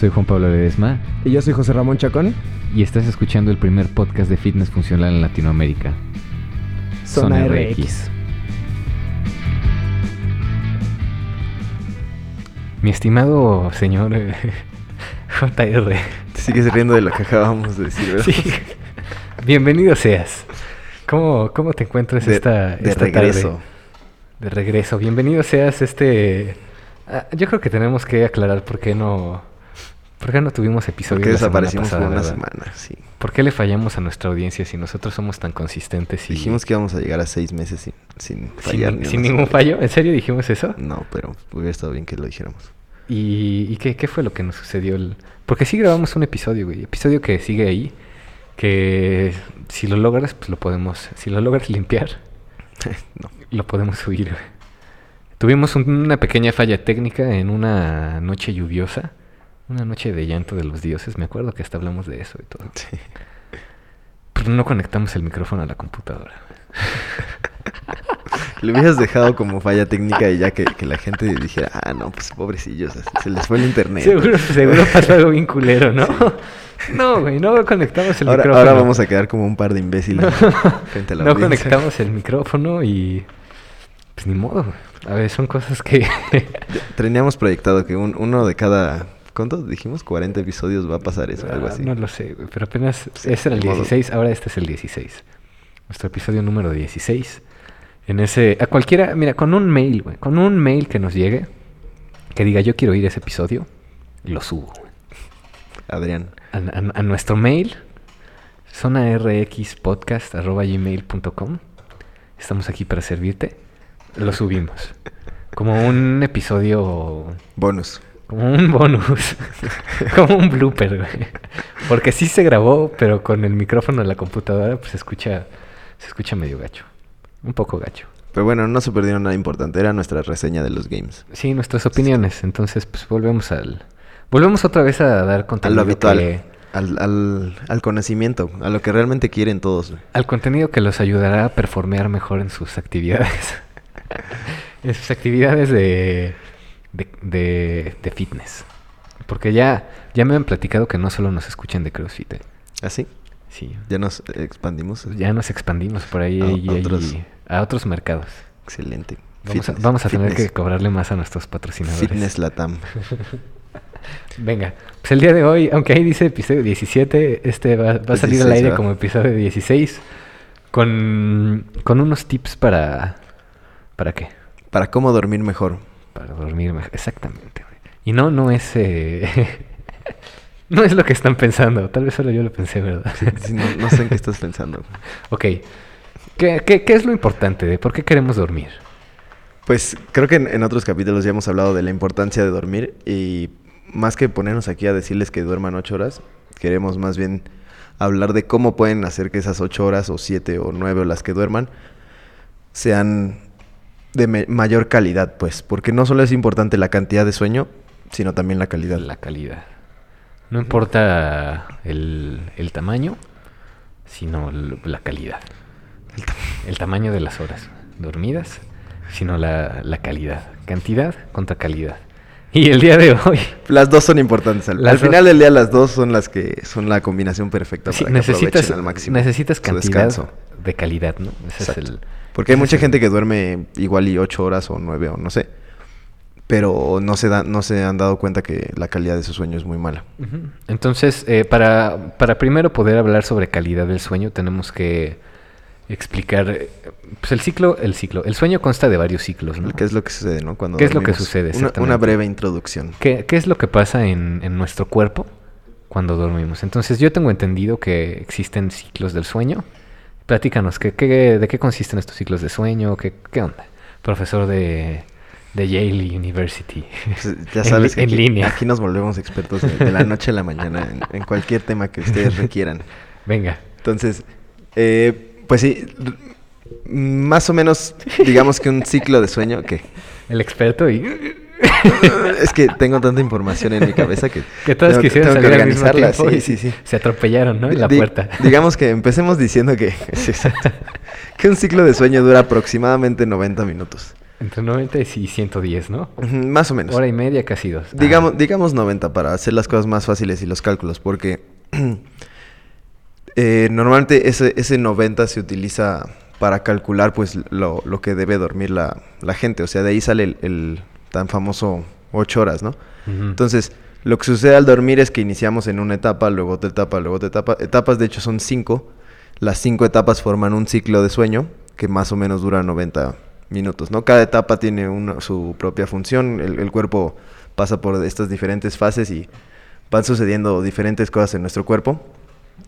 Soy Juan Pablo Ledesma Y yo soy José Ramón Chacón. y estás escuchando el primer podcast de fitness funcional en Latinoamérica. Zona RX. Mi estimado señor eh, JR, Te sigues riendo de lo que acabamos de decir, ¿verdad? sí, bienvenido seas. ¿Cómo, cómo te encuentras De, esta, de esta regreso. tarde? De regreso. Bienvenido seas este... ah, yo creo que tenemos que aclarar por qué no... ¿Por qué no tuvimos episodio Porque la semana desaparecimos pasada, por una verdad? semana, sí. ¿Por qué le fallamos a nuestra audiencia si nosotros somos tan consistentes y Dijimos que íbamos a llegar a seis meses sin, sin sin, fallar. ni sin una ningún fallo? ¿En serio dijimos eso? No, pero hubiera estado bien que lo dijéramos. ¿Y, y qué, qué fue lo que nos sucedió? El- Porque sí grabamos un episodio, güey. Episodio que sigue ahí. Que si lo logras, pues lo podemos... Si lo logras limpiar, no. lo podemos subir, güey. Tuvimos un- una pequeña falla técnica en una noche lluviosa. Una noche de llanto de los dioses. Me acuerdo que hasta hablamos de eso y todo. Sí. Pero no conectamos el micrófono a la computadora. Lo hubieras dejado como falla técnica y ya que, que la gente dijera, ah, no, pues pobrecillos, se les fue el internet. Seguro, seguro pasó algo bien culero, ¿no? No, güey, no conectamos el ahora, micrófono. ahora vamos a quedar como un par de imbéciles No, frente a la no audiencia. conectamos el micrófono y... Pues ni modo, güey. A ver, son cosas que... Teníamos proyectado que un- uno de cada, ¿cuánto dijimos? 40 episodios va a pasar eso, algo Ah, así. No lo sé, güey. Pero apenas... Sí, ese era el ni modo. 16, ahora este es el 16. Nuestro episodio número 16. En ese... A cualquiera... Mira, con un mail, güey. Con un mail que nos llegue. Que diga, yo quiero oír ese episodio. Lo subo, güey. Adrián. a, a- a nuestro mail, zonarxpodcast.gmail.com. Estamos aquí para servirte. Lo subimos. Como un episodio, Bonus. Como un bonus, como un blooper, güey. Porque sí se grabó, pero con el micrófono de la computadora, pues se escucha, se escucha medio gacho. Un poco gacho. Pero bueno, no se perdieron nada importante, era nuestra reseña de los games. Sí, nuestras opiniones. Entonces, pues volvemos al... Volvemos otra vez a dar A contenido lo habitual. que- Al, al, al conocimiento, a lo que realmente quieren todos. güey. Al contenido que los ayudará a performear mejor en sus actividades. en sus actividades de, de, de- de fitness. Porque ya, ya me han platicado que no solo nos escuchan de CrossFit. ¿eh? ¿Así? Sí. Ya nos expandimos. Ya nos expandimos por ahí A y- otros- a otros mercados. Excelente. Vamos, a, vamos a tener que cobrarle más a nuestros patrocinadores. Fitness Latam. Venga, pues el día de hoy, aunque ahí dice episodio 17, este va, va a Pues salir al 16, aire ¿verdad? como episodio 16 con, con unos tips para... ¿Para qué? Para cómo dormir mejor. Para dormir mejor. Exactamente. güey. Y no, no es... eh, no es lo que están pensando. Tal vez solo yo lo pensé, ¿verdad? Sí, no, no sé en qué estás pensando. ok. ¿Qué, qué, qué es lo importante de por qué queremos dormir? Pues creo que en, en otros capítulos ya hemos hablado de la importancia de dormir y más que ponernos aquí a decirles que duerman ocho horas, queremos más bien hablar de cómo pueden hacer que esas ocho horas o siete o nueve o las que duerman sean de mayor calidad, pues, porque no solo es importante la cantidad de sueño, sino también la calidad. La calidad. No importa el, el tamaño, sino la calidad. El tamaño de las horas dormidas, sino la, la calidad. Cantidad contra calidad. Y el día de hoy, Las dos son importantes. Al, final del día las dos son las que son la combinación perfecta sí, para que necesitas, aprovechen al máximo necesitas cantidad de calidad, ¿no? Ese Exacto. es el... Porque hay mucha gente que duerme igual y ocho horas o nueve o no sé. Pero no se, da, no se han dado cuenta que la calidad de su sueño es muy mala. Entonces, eh, para, para primero poder hablar sobre calidad del sueño, tenemos que explicar eh, pues el ciclo, el ciclo. El sueño consta de varios ciclos, ¿no? ¿Qué es lo que sucede, no? Cuando ¿Qué es lo que sucede? Una breve introducción. ¿Qué, qué es lo que pasa en, en nuestro cuerpo cuando dormimos? Entonces, yo tengo entendido que existen ciclos del sueño. Platícanos, ¿qué, qué, ¿de qué consisten estos ciclos de sueño? ¿Qué, qué onda? Profesor de, de Yale University. Pues, ya En sabes li- que en aquí, línea. aquí nos volvemos expertos de, de la noche a la mañana en, en cualquier tema que ustedes requieran. Venga. Entonces, eh, pues sí, más o menos, digamos que un ciclo de sueño que... El experto y... es que tengo tanta información en mi cabeza que... Que todos tengo- que salir al mismo organizarla, tiempo sí, sí, sí. se atropellaron, ¿no? En la Di- puerta. Digamos que empecemos diciendo que, sí, exacto, que un ciclo de sueño dura aproximadamente 90 minutos. Entre 90 y 110, ¿no? Más o menos. Hora y media, casi dos. Ah, Digamos, digamos 90 para hacer las cosas más fáciles y los cálculos, porque eh, normalmente ese, ese 90 se utiliza para calcular pues lo, lo que debe dormir la, la gente. O sea, de ahí sale el, el tan famoso 8 horas, ¿no? Entonces, lo que sucede al dormir es que iniciamos en una etapa, luego otra etapa, luego otra etapa. Etapas, de hecho, son cinco. Las cinco etapas forman un ciclo de sueño que más o menos dura 90 minutos, ¿no? Cada etapa tiene una- su propia función. El, el cuerpo pasa por estas diferentes fases y van sucediendo diferentes cosas en nuestro cuerpo.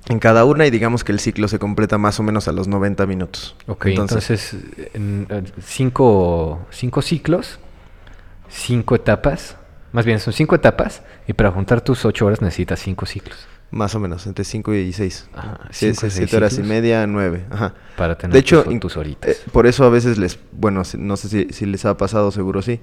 En cada una y digamos que el ciclo se completa más o menos a los 90 minutos. Ok, entonces, en, cinco, cinco ciclos, cinco etapas, más bien son cinco etapas, y para juntar tus ocho horas necesitas cinco ciclos Más o menos, entre 5 y 6. Ajá, Sí, cinco y seis 7 horas y media, 9. Ajá. para tener De hecho, tus, tus horitas. eh, por eso a veces les, bueno, no sé si, si les ha pasado, seguro sí,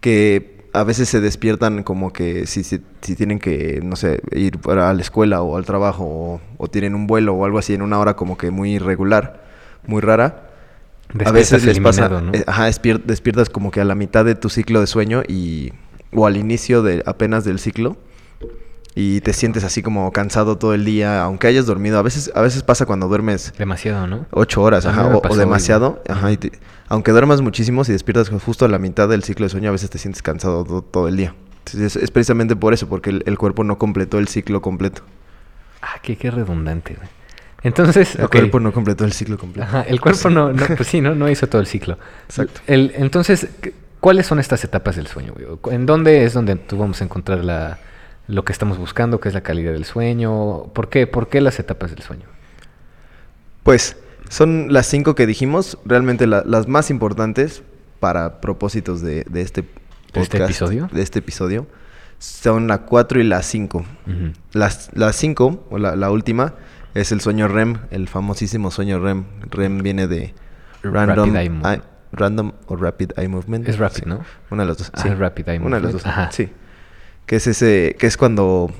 que a veces se despiertan como que si, si, si tienen que, no sé, ir para a la escuela o al trabajo o, o tienen un vuelo o algo así en una hora como que muy irregular, muy rara. A Despiertas veces les pasa, ¿no? eh, ajá, despier- despiertas como que a la mitad de tu ciclo de sueño y o al inicio de apenas del ciclo y te sientes así como cansado todo el día, aunque hayas dormido. A veces, a veces pasa cuando duermes Demasiado, ¿no? ocho horas, A ajá, o- o, pasó hoy, demasiado. Ajá, y te- aunque duermas muchísimo, si despiertas justo a la mitad del ciclo de sueño, a veces te sientes cansado to- todo, el día. Entonces, es, es precisamente por eso, porque el, el cuerpo no completó el ciclo completo. Ah, qué, qué redundante, güey. Entonces, El cuerpo no completó el ciclo completo. Ajá, el cuerpo no, no, pues sí, no, no hizo todo el ciclo. Exacto. El- entonces, ¿qué- ¿cuáles son estas etapas del sueño? güey? ¿En dónde es donde tú vamos a encontrar la, lo que estamos buscando, que es la calidad del sueño? ¿Por qué, ¿Por qué las etapas del sueño? Pues son las cinco que dijimos, realmente la- las más importantes para propósitos de, de este ¿De este episodio? De este episodio. Son la 4 y la 5. Ujú. Las, las cinco, o la, la última, es el sueño REM, el famosísimo sueño REM. REM viene de Random, Rapid Eye random o Rapid Eye Movement. Es rapid, Sí, ¿no? Una de las dos. Ah, sí. Rapid Eye Una de las Movement. dos. Ajá. Sí. Que es ese, que es cuando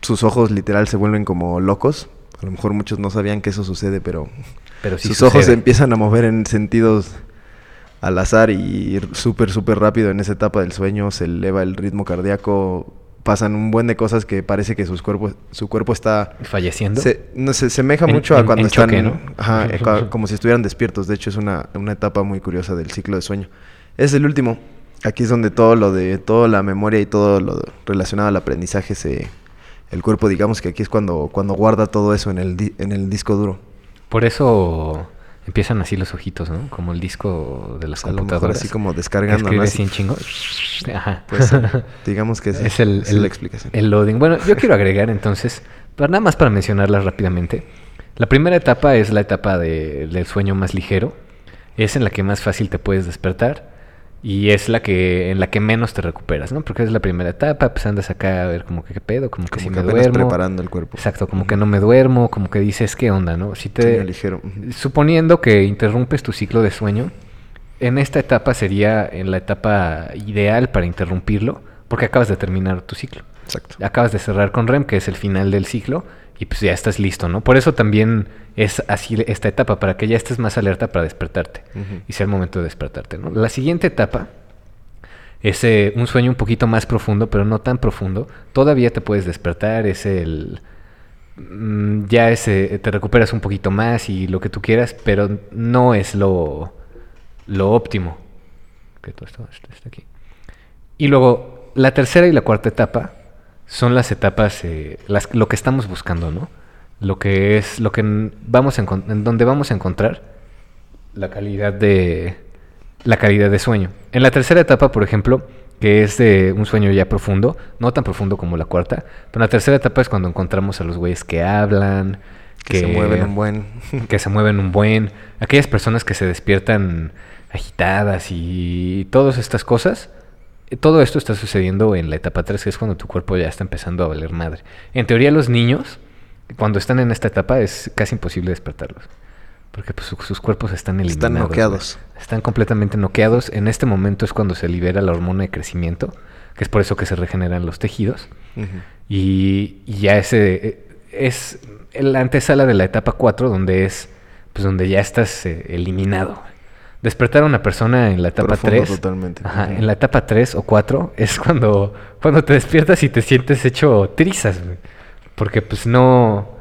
sus ojos literal se vuelven como locos. A lo mejor muchos no sabían que eso sucede, pero Pero sí sus ojos se empiezan a mover en sentidos al azar y súper, súper rápido en esa etapa del sueño, se eleva el ritmo cardíaco, pasan un buen de cosas que parece que sus cuerpos, su cuerpo está... ¿Falleciendo? Se, no, se semeja En- mucho a en- cuando en están... choque, ¿no? Ajá, eh, como si estuvieran despiertos. De hecho, es una, una etapa muy curiosa del ciclo de sueño. Es el último. Aquí es donde todo lo de... Toda la memoria y todo lo relacionado al aprendizaje se... El cuerpo, digamos que aquí es cuando, cuando guarda todo eso en el, di- en el disco duro. Por eso empiezan así los ojitos, ¿no? Como el disco de las A lo mejor computadoras. así como descargando, Escribe ¿no? así Así. en chingo. Ajá. Pues, eh, digamos que es el- la explicación. el loading. Bueno, yo quiero agregar entonces, para nada más para mencionarlas rápidamente. La primera etapa es la etapa de- del sueño más ligero. Es en la que más fácil te puedes despertar. Y es la que en la que menos te recuperas, ¿no? Porque es la primera etapa, pues andas acá a ver como que qué pedo, como que si que me duermo. preparando el cuerpo. Exacto, como que no me duermo, como que dices, ¿qué onda, no? Si te ligero. Suponiendo que interrumpes tu ciclo de sueño, en esta etapa sería en la etapa ideal para interrumpirlo, porque acabas de terminar tu ciclo. Exacto. Acabas de cerrar con REM, que es el final del ciclo, y pues ya estás listo, ¿no? Por eso también es así esta etapa, para que ya estés más alerta para despertarte y sea el momento de despertarte, ¿no? La siguiente etapa es eh, un sueño un poquito más profundo, pero no tan profundo. Todavía te puedes despertar, es el... mm, Ya ese, te recuperas un poquito más y lo que tú quieras, pero no es lo, lo óptimo. Que todo esto, esto está aquí. Y luego, la tercera y la cuarta etapa son las etapas, eh, las, lo que estamos buscando, ¿no? Lo que es, lo que vamos a en donde vamos a encontrar la calidad de, la calidad de sueño. En la tercera etapa, por ejemplo, que es de un sueño ya profundo, no tan profundo como la cuarta, pero la tercera etapa es cuando encontramos a los güeyes que hablan, Que, se mueven un buen. que se mueven un buen, aquellas personas que se despiertan agitadas y todas estas cosas, todo esto está sucediendo en la etapa 3, que es cuando tu cuerpo ya está empezando a valer madre. En teoría los niños, cuando están en esta etapa, es casi imposible despertarlos. Porque pues, su- sus cuerpos están eliminados. Están noqueados. Están completamente noqueados. En este momento es cuando se libera la hormona de crecimiento, que es por eso que se regeneran los tejidos. Y ya ese eh, es la antesala de la etapa 4, donde es pues donde ya estás eh, eliminado. Despertar a una persona en la etapa Profundo 3. totalmente. Ajá, Ujú. en la etapa 3 o 4 es cuando, cuando te despiertas y te sientes hecho trizas, güey. Porque pues no...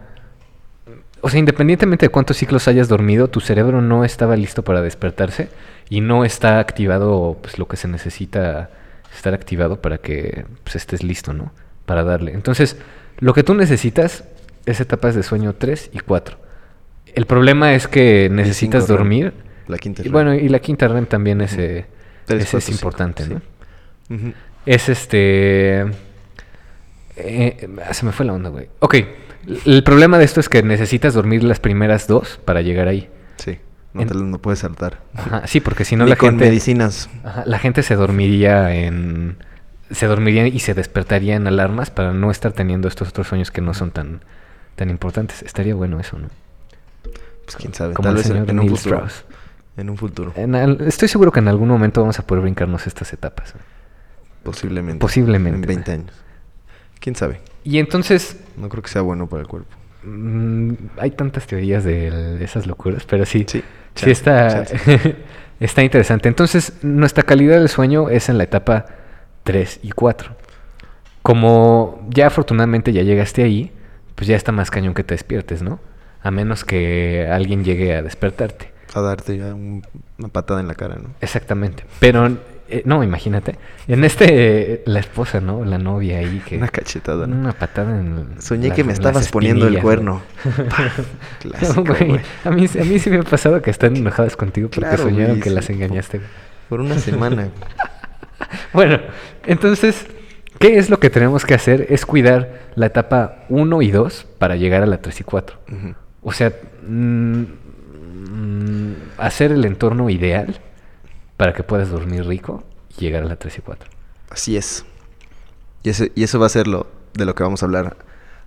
O sea, independientemente de cuántos ciclos hayas dormido, tu cerebro no estaba listo para despertarse y no está activado pues, lo que se necesita estar activado para que pues, estés listo, ¿no? Para darle. Entonces, lo que tú necesitas es etapas de sueño 3 y 4. El problema es que necesitas dormir. La quinta Y bueno, y la quinta REM también es, Ujú. eh, Tres, ese cuatro, es cinco, importante, sí. ¿no? Es este... eh, ah, se me fue la onda, güey. Ok, el problema de esto es que necesitas dormir las primeras dos para llegar ahí. Sí, no, En- te lo- no puedes saltar. Ajá, sí, porque si no la con gente... medicinas. Ajá, la gente se dormiría en... Se dormiría y se despertaría en alarmas para no estar teniendo estos otros sueños que no son tan, tan importantes. Estaría bueno eso, ¿no? Pues quién sabe, Como tal el vez señor en un Neil futuro. Strauss. En un futuro, En al- estoy seguro que en algún momento vamos a poder brincarnos estas etapas. posiblemente. Posiblemente. En 20 años. Quién sabe. Y entonces, No creo que sea bueno para el cuerpo. mm, hay tantas teorías de, esas locuras, pero sí, Sí, está, está interesante. Entonces, nuestra calidad del sueño es en la etapa 3 y 4. Como ya afortunadamente ya llegaste ahí, pues ya está más cañón que te despiertes, ¿no? A menos que alguien llegue a despertarte. A darte ya un- una patada en la cara, ¿no? Exactamente. Pero, eh, no, imagínate. En este, eh, la esposa, ¿no? La novia ahí que... Una cachetada, ¿no? Una patada en... Soñé que me estabas poniendo el cuerno. Clásico, No, güey. güey. A mí, a mí sí me ha pasado que están enojadas contigo porque Claro, soñaron güey, que sí. las engañaste. Por una semana. Bueno, entonces, ¿qué es lo que tenemos que hacer? Es cuidar la etapa 1 y 2 para llegar a la 3 y 4. Ujú. O sea, mm, mm, hacer el entorno ideal para que puedas dormir rico y llegar a la 3 y 4. Así es. Y, ese- y eso va a ser lo de lo que vamos a hablar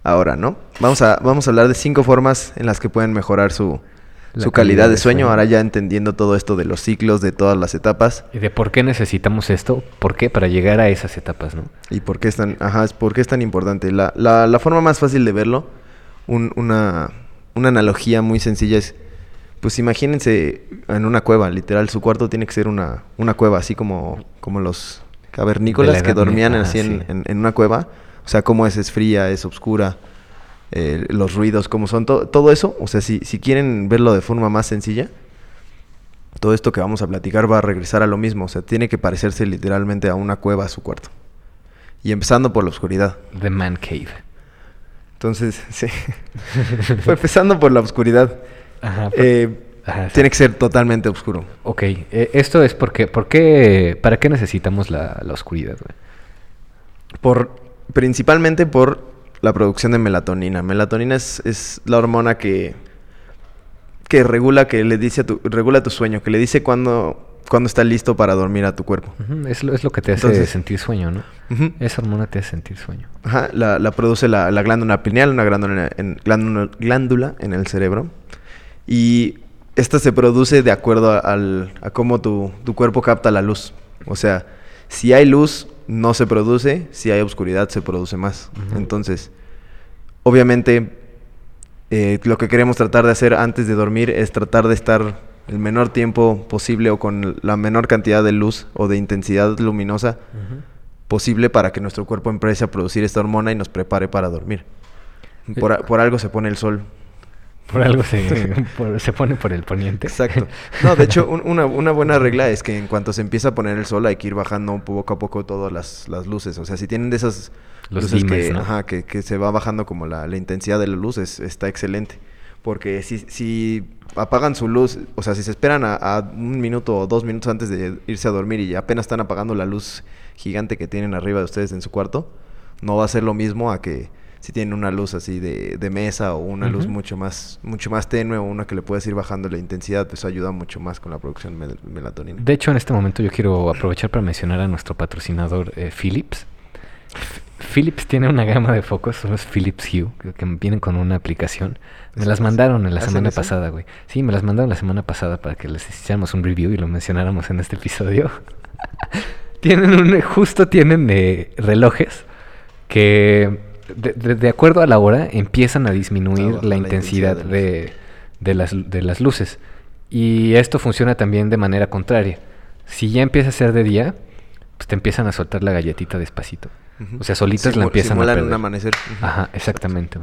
ahora, ¿no? Vamos a, vamos a hablar de cinco formas en las que pueden mejorar su, su calidad, calidad de de sueño. sueño. Ahora ya entendiendo todo esto de los ciclos, de todas las etapas. ¿Y de por qué necesitamos esto? ¿Por qué? Para llegar a esas etapas, ¿no? Y por qué es tan, ajá, es por qué es tan importante. La, la, la forma más fácil de verlo, un- una, una analogía muy sencilla es, pues imagínense en una cueva, literal, su cuarto tiene que ser una, una cueva, así como, como los cavernícolas que dormían así en, sí. en- en una cueva. O sea, cómo es, es fría, es oscura, eh, los ruidos, cómo son, to- todo eso. O sea, si, si quieren verlo de forma más sencilla, todo esto que vamos a platicar va a regresar a lo mismo. O sea, tiene que parecerse literalmente a una cueva su cuarto. Y empezando por la oscuridad. The Man Cave. Entonces, sí. Fue empezando por la oscuridad. Ajá. Eh, Ajá, tiene que ser totalmente oscuro. Ok, eh, esto es porque, ¿por qué, ¿para qué necesitamos la, la oscuridad, güey? Por, principalmente por la producción de melatonina. Melatonina es, es la hormona que, que regula, que le dice a tu, regula tu sueño, que le dice cuándo, cuándo está listo para dormir a tu cuerpo. Ujú, Es lo, es lo que te hace Entonces- sentir sueño, ¿no? Esa hormona te hace sentir sueño. Ajá, la, la produce la, la glándula pineal, una glándula en, glándula, glándula en el cerebro. Y esta se produce de acuerdo a, al- a cómo tu, tu cuerpo capta la luz. O sea, si hay luz, no se produce. Si hay oscuridad, se produce más. Entonces, obviamente, eh, lo que queremos tratar de hacer antes de dormir es tratar de estar el menor tiempo posible o con la menor cantidad de luz o de intensidad luminosa posible para que nuestro cuerpo empiece a producir esta hormona y nos prepare para dormir. Por, a- por algo se pone el sol. Por algo se, por- se pone por el poniente. Exacto. No, de hecho, un- una, una buena regla es que en cuanto se empieza a poner el sol hay que ir bajando poco a poco todas las, las luces. O sea, si tienen de esas Los luces que, ¿no? ajá, que, que se va bajando como la, la intensidad de la luz, es- está excelente. Porque si, si apagan su luz, o sea, si se esperan a, a un minuto o dos minutos antes de irse a dormir y apenas están apagando la luz gigante que tienen arriba de ustedes en su cuarto, no va a ser lo mismo a que si tienen una luz así de, de mesa o una luz mucho más mucho más tenue o una que le puedes ir bajando la intensidad, pues ayuda mucho más con la producción de mel- melatonina. De hecho, en este momento yo quiero aprovechar para mencionar a nuestro patrocinador eh, Philips. Philips tiene una gama de focos, son los Philips Hue, que, vienen con una aplicación. Me ¿Eso las mandaron en la semana eso? pasada, güey. Sí, me las mandaron la semana pasada para que les hiciéramos un review y lo mencionáramos en este episodio. tienen un, justo tienen eh, relojes que de, acuerdo a la hora empiezan a disminuir la la intensidad intensidad de las, de las luces. Y esto funciona también de manera contraria. Si ya empieza a ser de día, pues te empiezan a soltar la galletita despacito. O sea, solitas la Simu- empiezan a perder. un amanecer. Ajá, exactamente.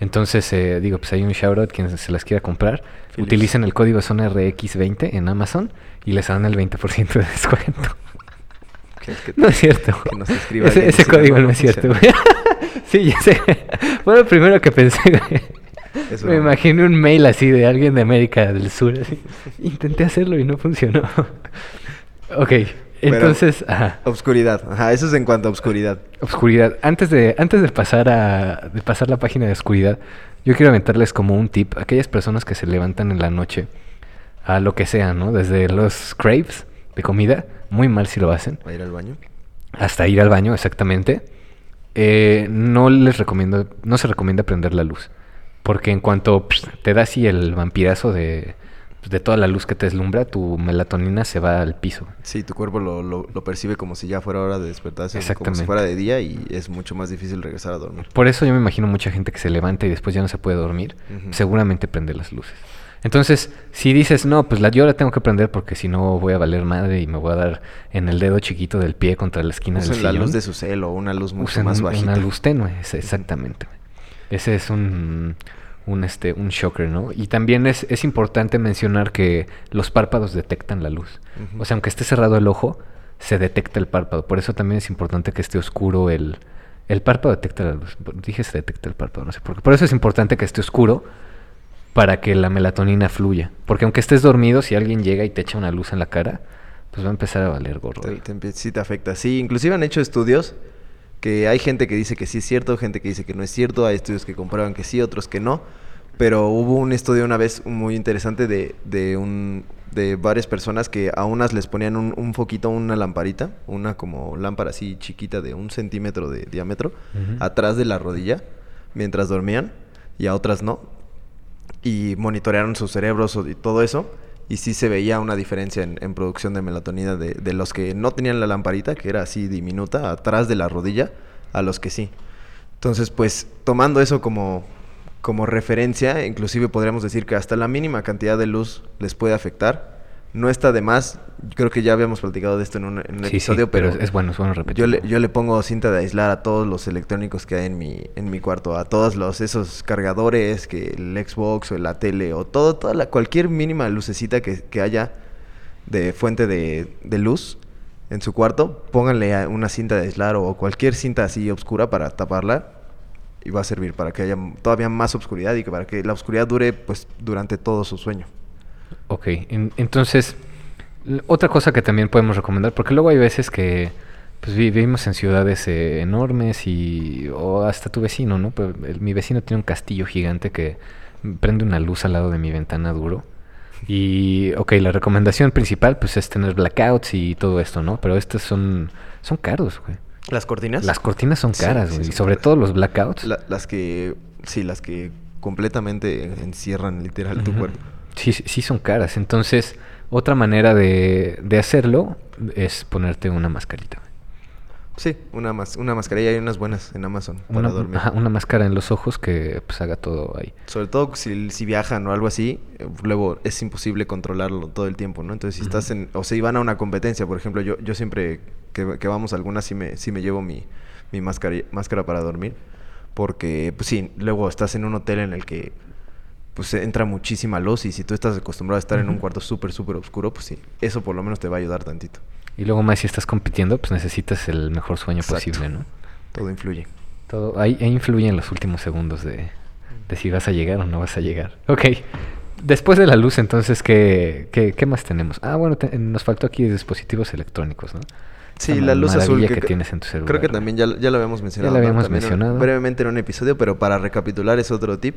Entonces, eh, digo, pues hay un shoutout quien se las quiera comprar. Utilicen el código ZONARX20 en Amazon y les dan el 20% de descuento. Que- que- No es cierto. Que nos ese ese código no no es cierto, güey. Sí, ya sé. Fue lo primero que pensé, güey. Me imaginé un mail así de alguien de América del Sur. así. Intenté hacerlo y no funcionó. ok, entonces, ajá. Obscuridad. Ajá, eso es en cuanto a obscuridad. Oscuridad. Antes de, antes de pasar a de pasar la página de oscuridad, yo quiero aventarles como un tip a aquellas personas que se levantan en la noche a lo que sea, ¿no? Desde los craves de comida, muy mal si lo hacen, ¿Va a ir al baño? hasta ir al baño, exactamente. Eh, no les recomiendo, no se recomienda prender la luz. Porque en cuanto pss, te da así el vampirazo de, pues, de toda la luz que te deslumbra, tu melatonina se va al piso. Sí, tu cuerpo lo, lo- lo percibe como si ya fuera hora de despertarse, como si fuera de día y es mucho más difícil regresar a dormir. Por eso yo me imagino mucha gente que se levanta y después ya no se puede dormir. Seguramente prende las luces. Entonces, si dices, no, pues la, yo la tengo que prender porque si no voy a valer madre y me voy a dar en el dedo chiquito del pie contra la esquina del Usen la sillón. luz de su celo, una luz mucho usen más bajita. una luz tenue, exactamente. Ese es un, un, este, un shocker, ¿no? Y también es, es importante mencionar que los párpados detectan la luz. O sea, aunque esté cerrado el ojo, se detecta el párpado. Por eso también es importante que esté oscuro el... El párpado detecta la luz. Dije se detecta el párpado, no sé por qué. Por eso es importante que esté oscuro para que la melatonina fluya. Porque aunque estés dormido, si alguien llega y te echa una luz en la cara, pues va a empezar a valer gorro. Te, empie- sí te afecta. Sí, inclusive han hecho estudios que hay gente que dice que sí es cierto, gente que dice que no es cierto, hay estudios que comprueban que sí, otros que no. Pero hubo un estudio una vez muy interesante de, de, un, de varias personas que a unas les ponían un, un foquito, una lamparita, una como lámpara así chiquita de un centímetro de diámetro, atrás de la rodilla, mientras dormían, y a otras no. Y monitorearon sus cerebros y todo eso. Y sí se veía una diferencia en, en producción de melatonina de, de los que no tenían la lamparita, que era así diminuta, atrás de la rodilla, a los que sí. Entonces, pues, tomando eso como, como referencia, inclusive podríamos decir que hasta la mínima cantidad de luz les puede afectar. No está de más. Creo que ya habíamos platicado de esto en un, en un Sí, sí, episodio, pero pero, es bueno, es bueno repetir. yo le, yo le pongo cinta de aislar a todos los electrónicos que hay en mi, en mi cuarto, a todos los esos cargadores, que el Xbox o la tele o todo, toda la, cualquier mínima lucecita que, que haya de fuente de, de luz en su cuarto, pónganle una cinta de aislar o cualquier cinta así oscura para taparla y va a servir para que haya todavía más oscuridad y que para que la oscuridad dure pues durante todo su sueño. Ok, en- entonces, otra cosa que también podemos recomendar, porque luego hay veces que pues, vi- vivimos en ciudades eh, enormes y, o hasta tu vecino, ¿no? Pero el- mi vecino tiene un castillo gigante que prende una luz al lado de mi ventana duro. Y, ok, la recomendación principal pues es tener blackouts y todo esto, ¿no? Pero estos son, son caros, güey. ¿Las cortinas? Las cortinas son caras, sí, güey. y son sobre caras. todo los blackouts. La- las que, sí, las que completamente encierran literal tu cuerpo. Sí, sí son caras. Entonces, otra manera de, de hacerlo es ponerte una mascarita. Sí, una, mas- una mascarilla hay unas buenas en Amazon para Una, dormir. ajá, una máscara en los ojos que pues haga todo ahí. Sobre todo si, si viajan o algo así, eh, luego es imposible controlarlo todo el tiempo, ¿no? Entonces, si estás en... O si van a una competencia, por ejemplo, yo, yo siempre que, que vamos a alguna sí me, sí me llevo mi, mi máscara, máscara para dormir. Porque, pues sí, luego estás en un hotel en el que pues entra muchísima luz y si tú estás acostumbrado a estar en un cuarto súper, súper oscuro, pues sí, eso por lo menos te va a ayudar tantito. Y luego más si estás compitiendo, pues necesitas el mejor sueño Exacto. posible, ¿no? Todo influye. Todo, ahí, ahí influyen los últimos segundos de, de si vas a llegar o no vas a llegar. Ok. Después de la luz, entonces, ¿qué, qué, qué más tenemos? Ah, bueno, te- nos faltó aquí dispositivos electrónicos, ¿no? Sí, Esa la luz azul que, que tienes en tu celular. Creo que también ya, ya lo habíamos mencionado. lo ¿no? habíamos un- mencionado. brevemente en un episodio, pero para recapitular es otro tip.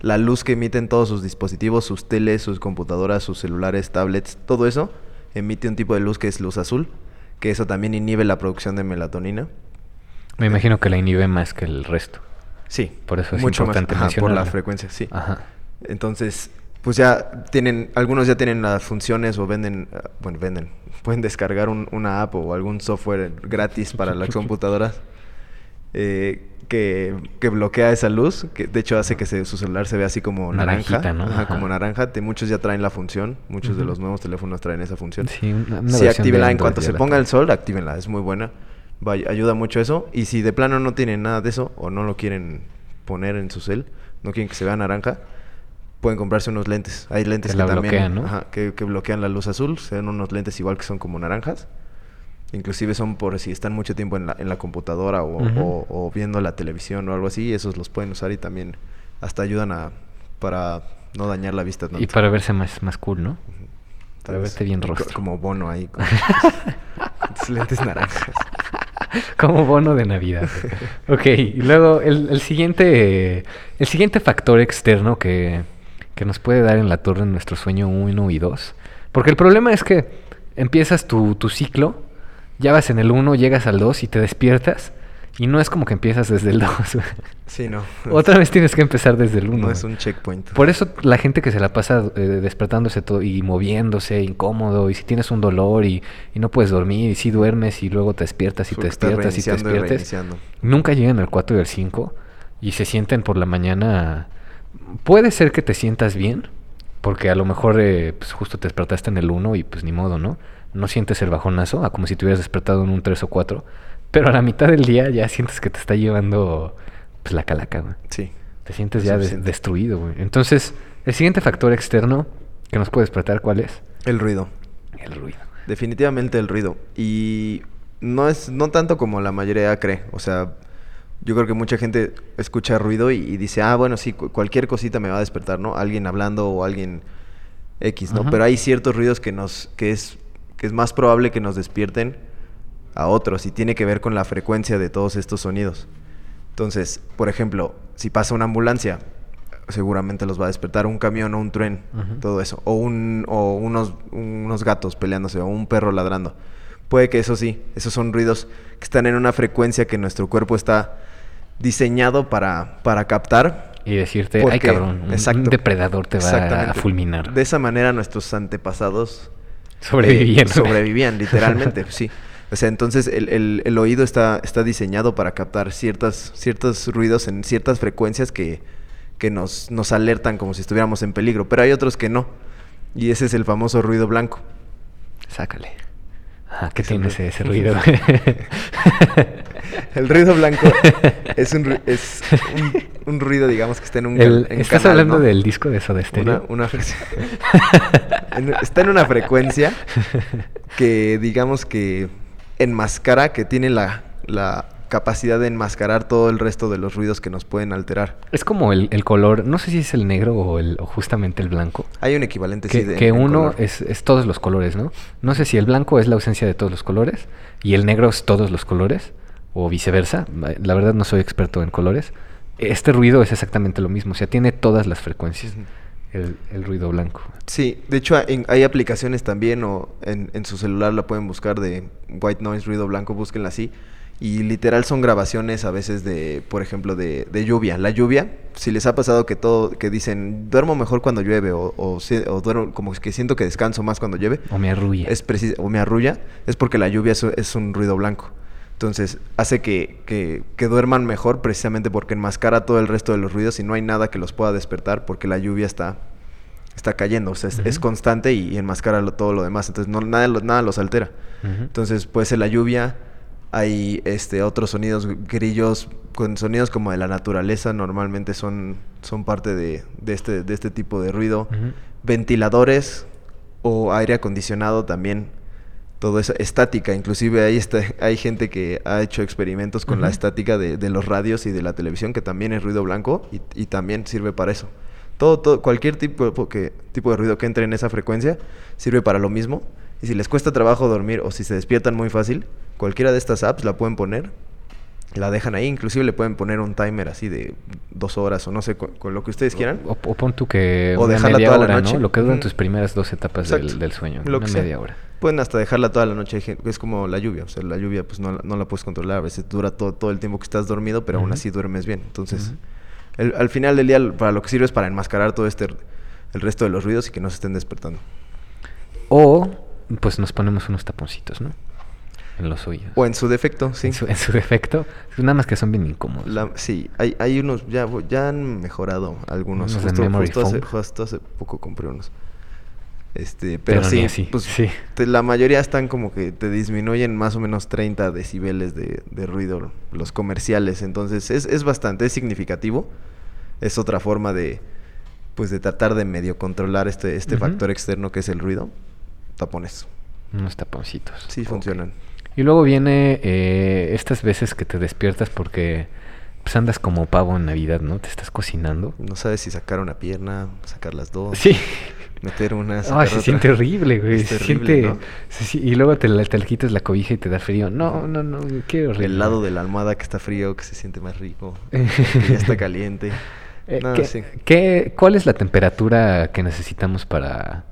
La luz que emiten todos sus dispositivos, sus teles, sus computadoras, sus celulares, tablets, todo eso emite un tipo de luz que es luz azul, que eso también inhibe la producción de melatonina. Me imagino que la inhibe más que el resto. Sí, Por eso es mucho importante más ajá, por la frecuencia, sí. Ajá. Entonces, pues ya tienen, algunos ya tienen las funciones o venden, ah, bueno, venden, pueden descargar un- una app o algún software gratis para las computadoras eh, que, que bloquea esa luz, que de hecho hace que se- su celular se vea así como naranja. Naranjita, ¿no? Ajá, Ajá. como naranja. Te- muchos ya traen la función, muchos de los nuevos teléfonos traen esa función. Sí, una, una Sí, actívenla en cuanto se ponga el sol, actívenla, es muy buena. Va- ayuda mucho eso. Y si de plano no tienen nada de eso o no lo quieren poner en su cel, no quieren que se vea naranja, pueden comprarse unos lentes. Hay lentes Que que, la también bloquean, ¿no? ajá, que, que bloquean la luz azul. Se ven unos lentes igual que son como naranjas. Inclusive son por si están mucho tiempo en la, en la computadora o, Ujú. o- o viendo la televisión o algo así. Esos los pueden usar y también hasta ayudan a para no dañar la vista tanto. Y para verse más, más cool, ¿no? Para verte bien rostro. Como bono ahí. Con tus- tus lentes naranjas. Como bono de Navidad. ok, y luego el, el siguiente el siguiente factor externo que, que nos puede dar en la torre en nuestro sueño 1 y 2. Porque el problema es que empiezas tu, tu ciclo, ya vas en el 1, llegas al 2 y te despiertas. Y no es como que empiezas desde el 2. Sí, no. Otra vez tienes que empezar desde el 1. No es un checkpoint. Por eso la gente que se la pasa eh, despertándose todo y moviéndose, incómodo, y si tienes un dolor y, y no puedes dormir, y si duermes y luego te despiertas y te despiertas y te y reiniciando. nunca llegan al 4 y al 5 y se sienten por la mañana. Puede ser que te sientas bien, porque a lo mejor eh, pues justo te despertaste en el 1 y pues ni modo, ¿no? No sientes el bajonazo, a como si te hubieras despertado en un 3 o 4, pero a la mitad del día ya sientes que te está llevando pues la calaca, güey. Sí. Te sientes Es ya de- destruido, güey. Entonces, el siguiente factor externo que nos puede despertar, ¿cuál es? El ruido. El ruido. Definitivamente el ruido. Y no es no tanto como la mayoría cree. O sea, yo creo que mucha gente escucha ruido y, y dice, ah, bueno, sí, cu- cualquier cosita me va a despertar, ¿no? Alguien hablando o alguien X, ¿no? Ajá. Pero hay ciertos ruidos que nos, que es, que es más probable que nos despierten a otros y tiene que ver con la frecuencia de todos estos sonidos. Entonces, por ejemplo, si pasa una ambulancia, seguramente los va a despertar un camión o un tren, todo eso, o un o unos unos gatos peleándose o un perro ladrando. Puede que eso sí, esos son ruidos que están en una frecuencia que nuestro cuerpo está diseñado para para captar. Y decirte, ay porque- cabrón, un, un exacto, depredador te va a fulminar. De esa manera nuestros antepasados Sobreviviendo. eh, sobrevivían, literalmente, sí. O sea, entonces el, el- el oído está, está diseñado para captar ciertas, ciertos ruidos en ciertas frecuencias que, que nos, nos alertan como si estuviéramos en peligro, pero hay otros que no. Y ese es el famoso ruido blanco. Sácale. Ah, ¿qué tiene ese, ese ruido? El ruido blanco es un, es un, un ruido, digamos, que está en un El- cal- en ¿Estás canal, hablando ¿no? del disco de Soda Stereo? una frec- en- está en una frecuencia que digamos que enmascara, que tiene la, la capacidad de enmascarar todo el resto de los ruidos que nos pueden alterar. Es como el, el color, no sé si es el negro o, el, o justamente el blanco. Hay un equivalente, Que, sí, de- que uno es, es todos los colores, ¿no? No sé si el blanco es la ausencia de todos los colores y el negro es todos los colores o viceversa. La verdad no soy experto en colores. Este ruido es exactamente lo mismo, o sea, tiene todas las frecuencias. El, el ruido blanco. Sí, de hecho hay, hay aplicaciones también o en, en su celular la pueden buscar de white noise, ruido blanco, búsquenla así. Y literal son grabaciones a veces de, por ejemplo, de, de lluvia. La lluvia, si les ha pasado que todo, que dicen, duermo mejor cuando llueve o, o, duermo, como que siento que descanso más cuando llueve, O me arrulla. es o me arrulla, es porque la lluvia es, es un ruido blanco. Entonces hace que, que, que duerman mejor precisamente porque enmascara todo el resto de los ruidos y no hay nada que los pueda despertar porque la lluvia está, está cayendo, o sea, es, es constante y, y enmascara lo- todo lo demás. Entonces no, nada, nada los altera. Entonces puede ser la lluvia, hay este, otros sonidos, grillos, con sonidos como de la naturaleza, normalmente son, son parte de, de este, de este tipo de ruido. Ventiladores o aire acondicionado también. Todo eso, estática, inclusive hay, está, hay gente que ha hecho experimentos con la estática de, de los radios y de la televisión, que también es ruido blanco y, y también sirve para eso. Todo, todo, cualquier tipo, que, tipo de ruido que entre en esa frecuencia sirve para lo mismo. Y si les cuesta trabajo dormir o si se despiertan muy fácil, cualquiera de estas apps la pueden poner, la dejan ahí, inclusive le pueden poner un timer así de dos horas o no sé, con, con lo que ustedes quieran. O, o pon tú que O una dejarla media toda la noche. ¿no? Lo que duran tus primeras dos etapas del, sueño. Lo una que sea. media hora. Pueden hasta dejarla toda la noche, es como la lluvia, o sea, la lluvia pues no, la- no la puedes controlar, a veces dura todo, todo el tiempo que estás dormido, pero aún Ujú. así duermes bien. Entonces, el- al final del día para lo que sirve es para enmascarar todo este, el resto de los ruidos y que no se estén despertando. O pues nos ponemos unos taponcitos, ¿no? en los oídos. O en su defecto, sí. En su, en su defecto, nada más que son bien incómodos. La- sí, hay, hay unos, ya, ya han mejorado algunos. Justo, justo hace, justo hace poco compré unos. Este, pero, sí, así, pues, sí. te- la mayoría están como que te disminuyen más o menos 30 decibeles de, de ruido los comerciales. Entonces es, es bastante, es significativo. Es otra forma de, pues, de tratar de medio controlar este, este factor externo que es el ruido. Tapones. Unos taponcitos. Sí, funcionan. Y luego viene eh, estas veces que te despiertas porque pues andas como pavo en Navidad, ¿no? Te estás cocinando. No sabes si sacar una pierna, sacar las dos. Sí. Meter una. Ay, sacar se otra. siente horrible, güey. Es Se terrible, siente... se y luego te, te le quitas la cobija y te da frío. No, no, no, qué horrible. El lado de la almohada que está frío, que se siente más rico, que ya está caliente. Eh, No, ¿qué- sí. qué- ¿Cuál es la temperatura que necesitamos para,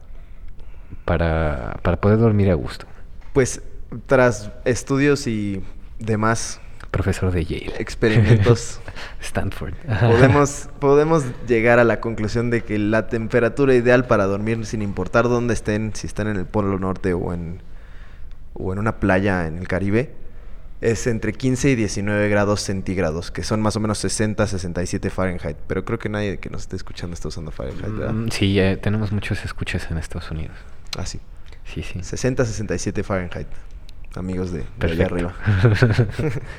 para, para poder dormir a gusto? Pues tras estudios y demás Profesor de Yale. experimentos, Stanford. podemos, podemos llegar a la conclusión de que la temperatura ideal para dormir, sin importar dónde estén, si están en el Polo Norte o en, o en una playa en el Caribe, es entre 15 y 19 grados centígrados, que son más o menos 60, 67 Fahrenheit. Pero creo que nadie que nos esté escuchando está usando Fahrenheit, ¿verdad? Mm, Sí, eh, tenemos muchos escuchas en Estados Unidos. Ah, sí. Sí, sí. 60, 67 Fahrenheit, amigos de, de allá arriba.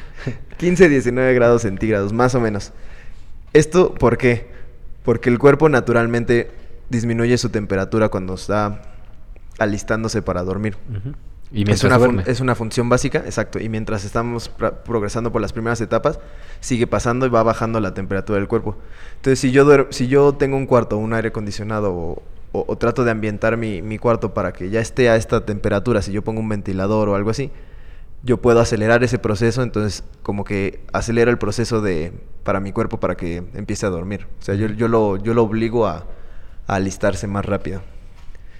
15, 19 grados centígrados, más o menos. ¿Esto por qué? Porque el cuerpo naturalmente disminuye su temperatura cuando está alistándose para dormir. Y Es una, es una función básica, exacto. Y mientras estamos progresando por las primeras etapas, sigue pasando y va bajando la temperatura del cuerpo. Entonces, si yo, si yo tengo un cuarto, un aire acondicionado o, o- trato de ambientar mi, mi cuarto para que ya esté a esta temperatura, si yo pongo un ventilador o algo así, yo puedo acelerar ese proceso, entonces como que acelera el proceso de para mi cuerpo para que empiece a dormir. O sea, yo, yo, lo, yo lo obligo a, a alistarse más rápido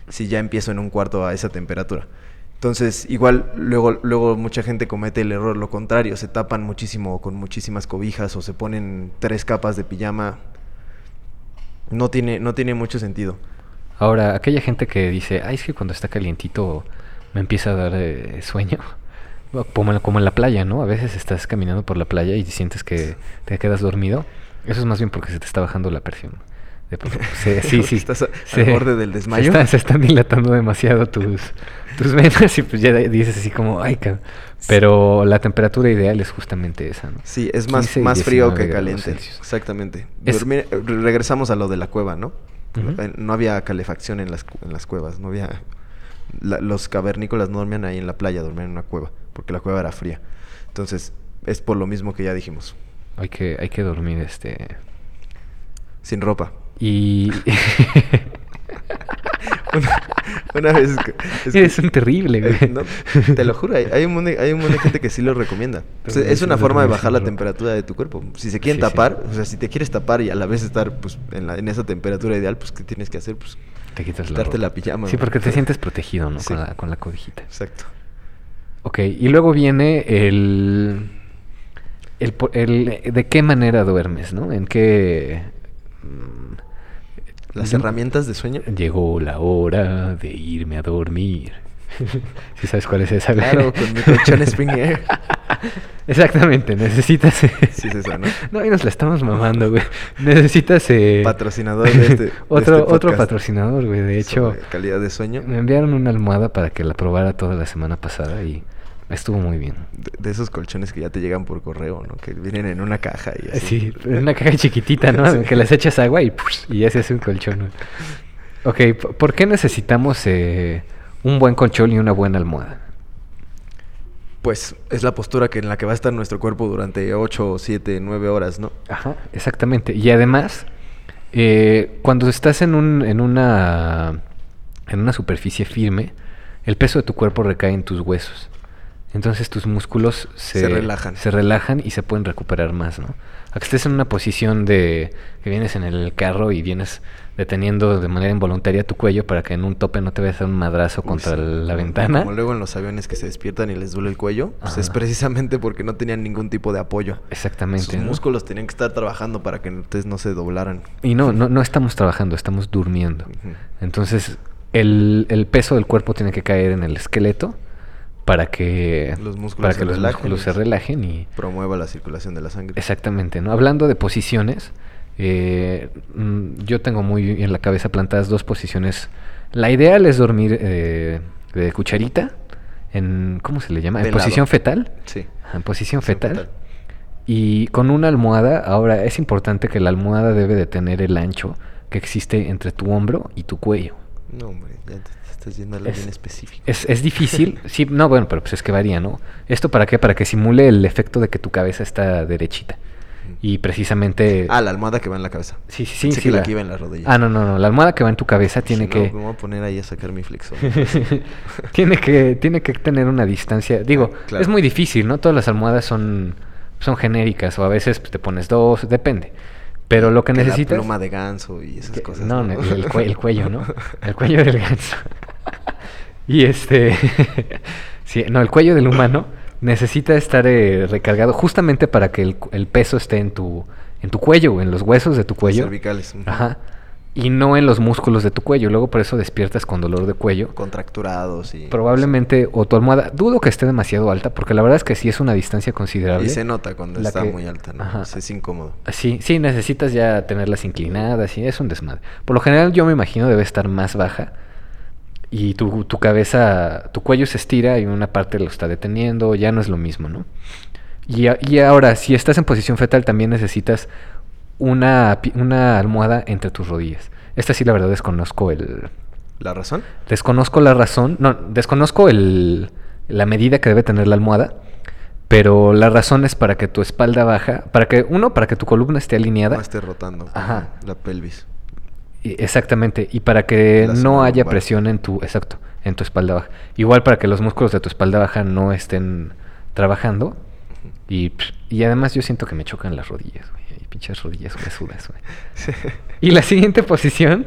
si ya empiezo en un cuarto a esa temperatura. Entonces, igual luego, luego mucha gente comete el error lo contrario, se tapan muchísimo con muchísimas cobijas o se ponen tres capas de pijama. No tiene, no tiene mucho sentido. Ahora, aquella gente que dice, ay, es que cuando está calientito me empieza a dar eh, sueño. Como, como en la playa, ¿no? A veces estás caminando por la playa y sientes que te quedas dormido. Eso es más bien porque se te está bajando la presión. De se- sí, sí. estás se- al borde del se desmayo. está- Se, están dilatando demasiado tus, tus venas y pues ya dices así como, ay, ca-". Pero la temperatura ideal es justamente esa, ¿no? Sí, es más, 15 y más frío 19 que caliente. Exactamente. Es- Dormir- regresamos a lo de la cueva, ¿no? No había calefacción en las, en las cuevas, no había... la- los cavernícolas no dormían ahí en la playa, dormían en una cueva, porque la cueva era fría. Entonces, es por lo mismo que ya dijimos, Hay que, hay que dormir este... sin ropa. Y... Una, una vez... es Eres un terrible, güey. Eh, no, te lo juro, hay, hay un montón hay un montón de gente que sí lo recomienda. O sea, Pero es una forma de bajar la temperatura de tu cuerpo. Si se quieren Sí, sí. tapar, o sea, si te quieres tapar y a la vez estar pues, en, la- en esa temperatura ideal, pues ¿qué tienes que hacer? Pues Te quitas la Darte ropa. la pijama, Sí, porque te sientes protegido, ¿no? Sí. Con, la, con la cobijita. Exacto. Ok, y luego viene el, el, el- ¿De qué manera duermes, no? ¿En qué... Las herramientas de sueño. Llegó la hora de irme a dormir. ¿Sí sabes cuál es esa? Claro, con mi colchón Spring Air. Exactamente, necesitas... Sí, es esa, ¿no? No, y nos la estamos mamando, güey. Necesitas... eh, Patrocinador de este. de otro, este otro patrocinador, güey. De hecho, sobre calidad de sueño. me enviaron una almohada para que la probara toda la semana pasada y estuvo muy bien. De, de esos colchones que ya te llegan por correo, ¿no? Que vienen en una caja y así. Sí, en una caja chiquitita, ¿no? Sí. Que les echas agua y, y ya se hace un colchón. Ok, ¿por qué necesitamos eh, un buen colchón y una buena almohada? Pues es la postura que en la que va a estar nuestro cuerpo durante 8, 7, 9 horas, ¿no? Ajá, exactamente. Y además, eh, cuando estás en, un, en, una, en una superficie firme, el peso de tu cuerpo recae en tus huesos. Entonces tus músculos se, Se relajan. se relajan y se pueden recuperar más, ¿no? A que estés en una posición de que vienes en el carro y vienes deteniendo de manera involuntaria tu cuello para que en un tope no te vayas a un madrazo Uy, contra sí. la ventana. Como luego en los aviones que se despiertan y les duele el cuello, pues es precisamente porque no tenían ningún tipo de apoyo. Exactamente. Sus ¿no? músculos tenían que estar trabajando para que ustedes no se doblaran. Y no, no, no estamos trabajando, estamos durmiendo. Entonces, el, el peso del cuerpo tiene que caer en el esqueleto para que Los músculos para se que los relajen músculos y se relajen y Promueva la circulación de la sangre. exactamente, ¿no? Hablando de posiciones, eh, mm, yo tengo muy en la cabeza plantadas dos posiciones. La ideal es dormir eh, de cucharita en ¿cómo se le llama? En lado. posición fetal. Sí. En posición fetal. fetal. Y con una almohada, ahora es importante que la almohada debe de tener el ancho que existe entre tu hombro y tu cuello. No, hombre, ya te estás yendo a algo Es- bien específico. Es, es difícil, sí, no, bueno, pero pues es que varía, ¿no? ¿Esto para qué? Para que simule el efecto de que tu cabeza está derechita. Y precisamente... Ah, la almohada que va en la cabeza. sí, sí, sí. Pensé sí, que la la- que iba en la rodilla. Ah, no, no, no. La almohada que va en tu cabeza tiene Si no, que... me voy a poner ahí a sacar mi flexor. tiene que tiene que tener una distancia. Digo, Ah, claro. es muy difícil, ¿no? Todas las almohadas son son genéricas o a veces pues, te pones dos, depende. Pero lo que, la necesitas pluma de ganso y esas que- cosas. no, no, el, el cuello, ¿no? El cuello del ganso. Y este sí, no, el cuello del humano necesita estar eh, recargado justamente para que el, el peso esté en tu en tu cuello, en los huesos de tu cuello. cervicales. Ajá. Y no en los músculos de tu cuello. Luego por eso despiertas con dolor de cuello. Contracturados y... Probablemente, o tu almohada, dudo que esté demasiado alta, porque la verdad es que sí es una distancia considerable. Y se nota cuando está que- muy alta, ¿no? Ajá. Es incómodo. Sí, sí, necesitas ya tenerlas inclinadas y es un desmadre. Por lo general yo me imagino debe estar más baja y tu, tu cabeza, tu cuello se estira y una parte lo está deteniendo, ya no es lo mismo, ¿no? Y, a- y ahora, si estás en posición fetal también necesitas una, una almohada entre tus rodillas. Esta sí la verdad desconozco el... ¿La razón? Desconozco la razón, no, desconozco el, la medida que debe tener la almohada, pero la razón es para que tu espalda baja, para que, uno, para que tu columna esté alineada. No esté rotando. Ajá. La pelvis. Exactamente, y para que La no haya presión en tu, exacto, en tu espalda baja. Igual para que los músculos de tu espalda baja no estén trabajando. Y, y además yo siento que me chocan las rodillas, güey. Pinches rodillas huesudas, güey. Y la siguiente posición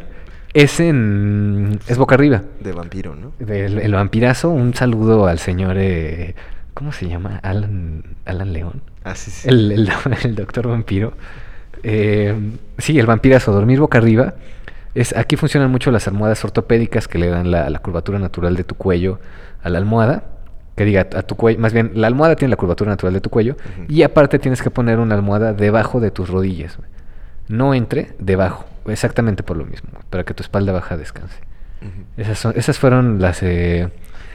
es en. es boca arriba. De vampiro, ¿no? El, el vampirazo, un saludo al señor. eh, ¿Cómo se llama? Alan, Alan León. Ah, sí, sí. El, el, el doctor vampiro. Eh, sí, el vampirazo, dormir boca arriba. Es, aquí funcionan mucho las almohadas ortopédicas que le dan la, la curvatura natural de tu cuello a la almohada. Que diga a tu cuello, más bien, la almohada tiene la curvatura natural de tu cuello. Y aparte tienes que poner una almohada debajo de tus rodillas. No entre, debajo. Exactamente por lo mismo, para que tu espalda baja descanse. Esas, son, esas fueron las, eh,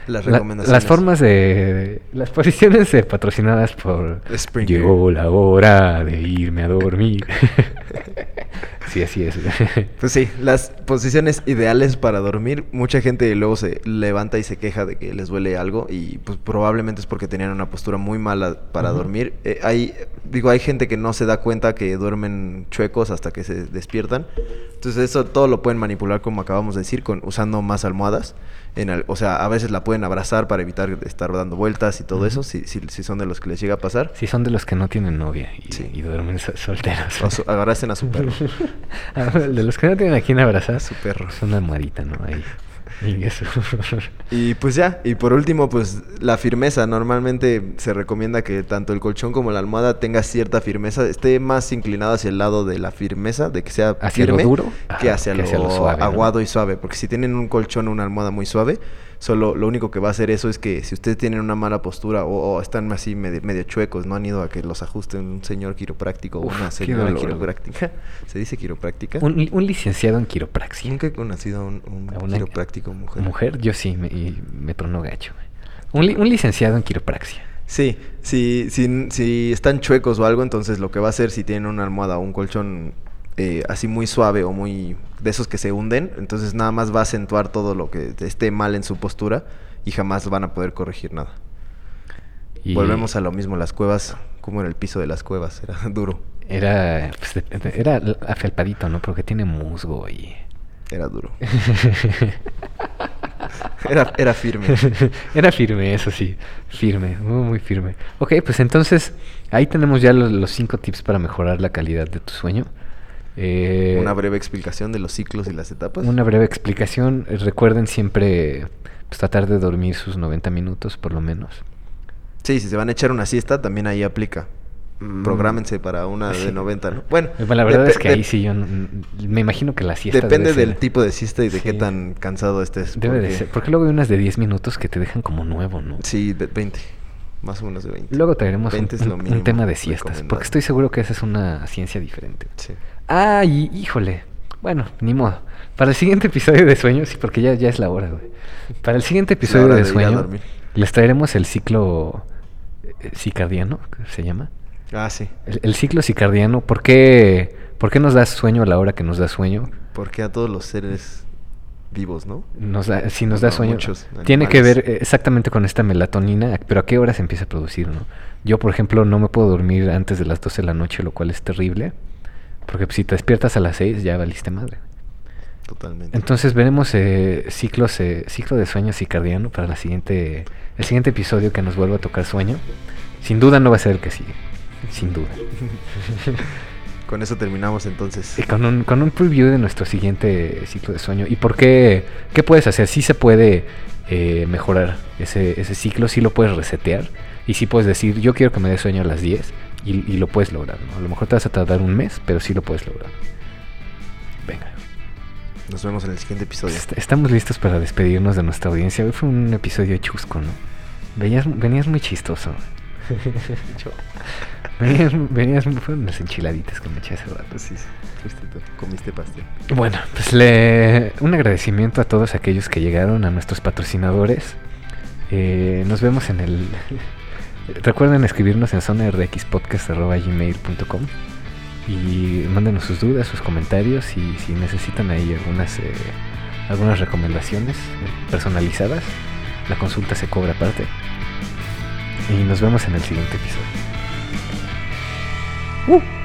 Las la- recomendaciones. las formas de... Las posiciones eh, patrocinadas por... Llegó la hora de irme a dormir. sí, así es. Pues sí, las posiciones ideales para dormir. Mucha gente luego se levanta y se queja de que les duele algo y pues probablemente es porque tenían una postura muy mala para dormir. Eh, hay, digo, hay gente que no se da cuenta que duermen chuecos hasta que se despiertan. Entonces eso todo lo pueden manipular como acabamos de decir, con usando más almohadas. En o sea, a veces la pueden abrazar para evitar estar dando vueltas y todo eso, si, si, si son de los que les llega a pasar. Si son de los que no tienen novia y, Sí. y duermen so- solteros. O abracen a su perro. Ah, de los que no tienen a quién abrazar. A su perro. Es una almohadita, ¿no? Ahí. Y pues ya, y por último, pues la firmeza. Normalmente se recomienda que tanto el colchón como la almohada tenga cierta firmeza, esté más inclinado hacia el lado de la firmeza, de que sea ¿Hacia lo firme, duro? que hacia, que lo, hacia lo suave, ¿no? aguado y suave. Porque si tienen un colchón o una almohada muy suave, solo lo único que va a hacer eso es que si ustedes tienen una mala postura o, o están así medio, medio chuecos, no han ido a que los ajuste un señor quiropráctico o Uf, una señora quiropráctica. ¿Se dice quiropráctica? un, un licenciado en quiropraxia. Nunca he conocido a un, un ¿A quiropráctico mujer. Mujer, yo sí, me, y me tronó gacho. Un, li- un licenciado en quiropraxia. Sí, si, si, si están chuecos o algo, entonces lo que va a hacer si tienen una almohada o un colchón eh, así muy suave o muy de esos que se hunden, entonces nada más va a acentuar todo lo que esté mal en su postura y jamás van a poder corregir nada. Y Volvemos a lo mismo, las cuevas, como era el piso de las cuevas, era duro, Era, pues, era afelpadito, ¿no? Porque tiene musgo y... era duro. Era, era firme. Era firme, eso sí. Firme, muy, muy firme. Ok, pues entonces ahí tenemos ya los, los cinco tips para mejorar la calidad de tu sueño. Eh, Una breve explicación de los ciclos y las etapas. Una breve explicación. Eh, Recuerden siempre pues, tratar de dormir sus 90 minutos por lo menos. Sí, si se van a echar una siesta, también ahí aplica. Mm. Prográmense para una de Sí. 90, ¿no? Bueno, Eh, La verdad es que ahí de- sí yo no- me imagino que la siesta Depende debe ser- del tipo de siesta y de qué tan cansado estés. Debe de porque- ser. Porque luego hay unas de 10 minutos que te dejan como nuevo, ¿no? Sí, de 20. Más o menos de 20. Luego traeremos un, 20 es lo un- tema de siestas, porque estoy seguro que esa es una ciencia diferente. Sí. Ah, y híjole. Bueno, ni modo. Para el siguiente episodio de sueño, sí, porque ya, ya es la hora, güey. Para el siguiente episodio de, de sueño, les traeremos el ciclo eh, cicardiano, ¿qué se llama. Ah, sí. El, el ciclo cicardiano, ¿por qué, ¿por qué nos da sueño a la hora que nos da sueño? Porque a todos los seres vivos, ¿no? Nos da, si nos da sueño, tiene que ver eh, exactamente con esta melatonina, pero a qué hora se empieza a producir, ¿no? Yo, por ejemplo, no me puedo dormir antes de las 12 de la noche, lo cual es terrible, porque si te despiertas a las 6 ya valiste madre. Totalmente. Entonces veremos eh, ciclos, eh, ciclo de sueño cicardiano para la siguiente, el siguiente episodio que nos vuelva a tocar sueño. Sin duda no va a ser el que sigue, sin duda. Con eso terminamos entonces. Y con un, con un preview de nuestro siguiente ciclo de sueño. ¿Y por qué? ¿Qué puedes hacer? Sí se puede eh, mejorar ese, ese ciclo, sí lo puedes resetear. Y sí puedes decir, yo quiero que me dé sueño a las 10. Y, y lo puedes lograr, ¿no? A lo mejor te vas a tardar un mes, pero sí lo puedes lograr. Venga. Nos vemos en el siguiente episodio. Est- Estamos listos para despedirnos de nuestra audiencia. Hoy fue un episodio chusco, ¿no? Venías, venías muy chistoso. Venías, venías, fueron unas enchiladitas que me eché hace rato. Sí, sí, fuiste tú. Comiste pastel. Bueno, pues le, un agradecimiento a todos aquellos que llegaron, a nuestros patrocinadores. Eh, nos vemos en el... Recuerden escribirnos en zonarxpodcast.gmail.com y mándenos sus dudas, sus comentarios y si necesitan ahí algunas, eh, algunas recomendaciones personalizadas, la consulta se cobra aparte. Y nos vemos en el siguiente episodio. ¡Uh!